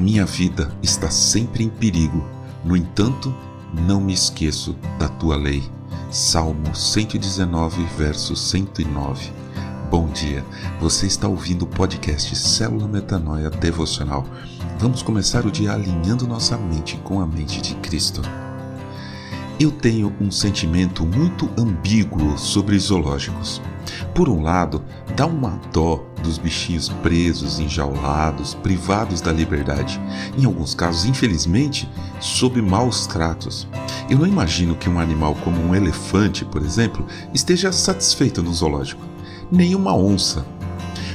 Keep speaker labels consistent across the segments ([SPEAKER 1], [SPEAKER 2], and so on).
[SPEAKER 1] minha vida está sempre em perigo, no entanto, não me esqueço da tua lei. Salmo 119, verso 109. Bom dia, você está ouvindo o podcast Célula Metanoia Devocional. Vamos começar o dia alinhando nossa mente com a mente de Cristo. Eu tenho um sentimento muito ambíguo sobre zoológicos. Por um lado, dá uma dó dos bichinhos presos, enjaulados, privados da liberdade, em alguns casos, infelizmente, sob maus tratos. Eu não imagino que um animal como um elefante, por exemplo, esteja satisfeito no zoológico, nem uma onça.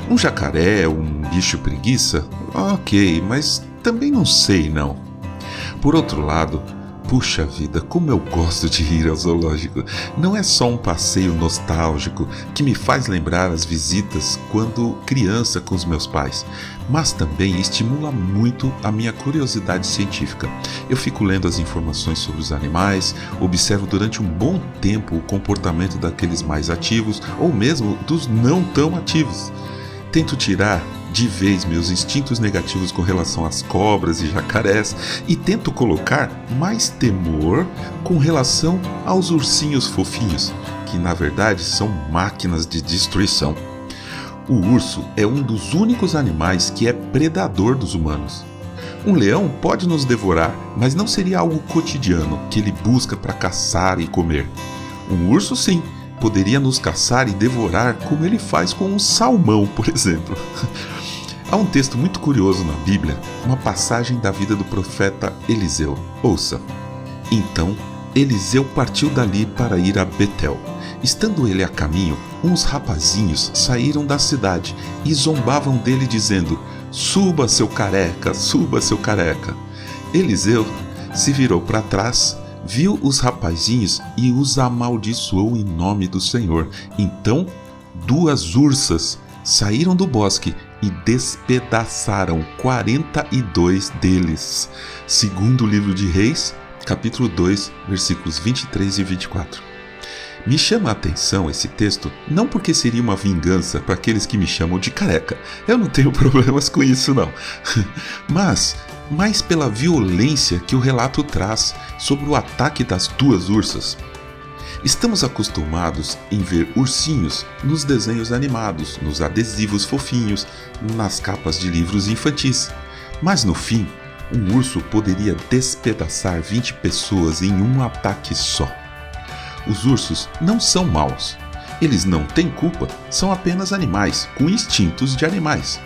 [SPEAKER 1] Um jacaré, um bicho preguiça, ok, mas também não sei não. Por outro lado, Puxa vida, como eu gosto de ir ao zoológico! Não é só um passeio nostálgico que me faz lembrar as visitas quando criança com os meus pais, mas também estimula muito a minha curiosidade científica. Eu fico lendo as informações sobre os animais, observo durante um bom tempo o comportamento daqueles mais ativos ou mesmo dos não tão ativos. Tento tirar de vez meus instintos negativos com relação às cobras e jacarés e tento colocar mais temor com relação aos ursinhos fofinhos, que na verdade são máquinas de destruição. O urso é um dos únicos animais que é predador dos humanos. Um leão pode nos devorar, mas não seria algo cotidiano que ele busca para caçar e comer. Um urso, sim, poderia nos caçar e devorar como ele faz com um salmão, por exemplo. Há um texto muito curioso na Bíblia, uma passagem da vida do profeta Eliseu. Ouça. Então, Eliseu partiu dali para ir a Betel. Estando ele a caminho, uns rapazinhos saíram da cidade e zombavam dele, dizendo: Suba, seu careca, suba, seu careca. Eliseu se virou para trás, viu os rapazinhos e os amaldiçoou em nome do Senhor. Então, duas ursas saíram do bosque e despedaçaram 42 deles. Segundo o livro de Reis, capítulo 2, versículos 23 e 24. Me chama a atenção esse texto não porque seria uma vingança para aqueles que me chamam de careca. Eu não tenho problemas com isso não. Mas mais pela violência que o relato traz sobre o ataque das duas ursas. Estamos acostumados em ver ursinhos nos desenhos animados, nos adesivos fofinhos, nas capas de livros infantis. Mas no fim, um urso poderia despedaçar 20 pessoas em um ataque só. Os ursos não são maus. Eles não têm culpa, são apenas animais, com instintos de animais.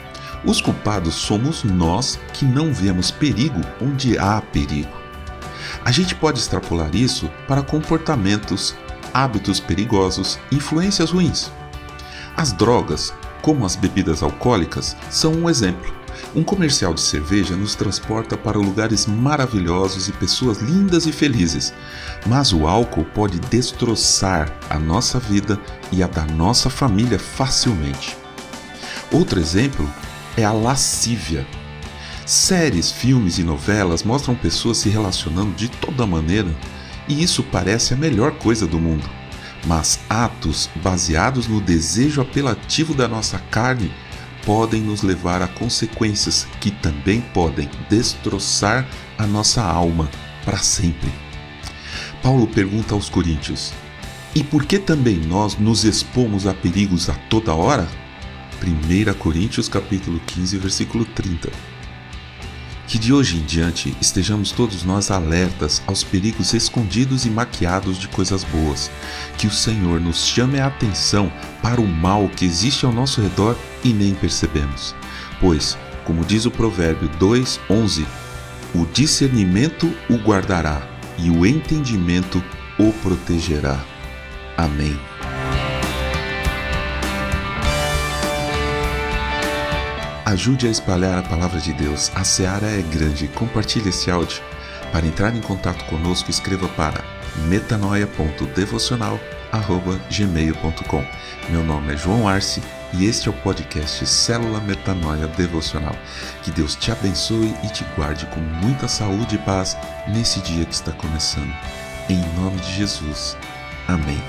[SPEAKER 1] Os culpados somos nós que não vemos perigo onde há perigo. A gente pode extrapolar isso para comportamentos hábitos perigosos, influências ruins. As drogas, como as bebidas alcoólicas, são um exemplo. Um comercial de cerveja nos transporta para lugares maravilhosos e pessoas lindas e felizes, mas o álcool pode destroçar a nossa vida e a da nossa família facilmente. Outro exemplo é a lascívia. Séries, filmes e novelas mostram pessoas se relacionando de toda maneira e isso parece a melhor coisa do mundo. Mas atos baseados no desejo apelativo da nossa carne podem nos levar a consequências que também podem destroçar a nossa alma para sempre. Paulo pergunta aos coríntios: E por que também nós nos expomos a perigos a toda hora? 1 Coríntios capítulo 15, versículo 30. Que de hoje em diante estejamos todos nós alertas aos perigos escondidos e maquiados de coisas boas. Que o Senhor nos chame a atenção para o mal que existe ao nosso redor e nem percebemos. Pois, como diz o Provérbio 2:11, o discernimento o guardará e o entendimento o protegerá. Amém. Ajude a espalhar a palavra de Deus. A seara é grande. Compartilhe esse áudio. Para entrar em contato conosco, escreva para metanoia.devocional@gmail.com. Meu nome é João Arce e este é o podcast Célula Metanoia Devocional. Que Deus te abençoe e te guarde com muita saúde e paz nesse dia que está começando. Em nome de Jesus. Amém.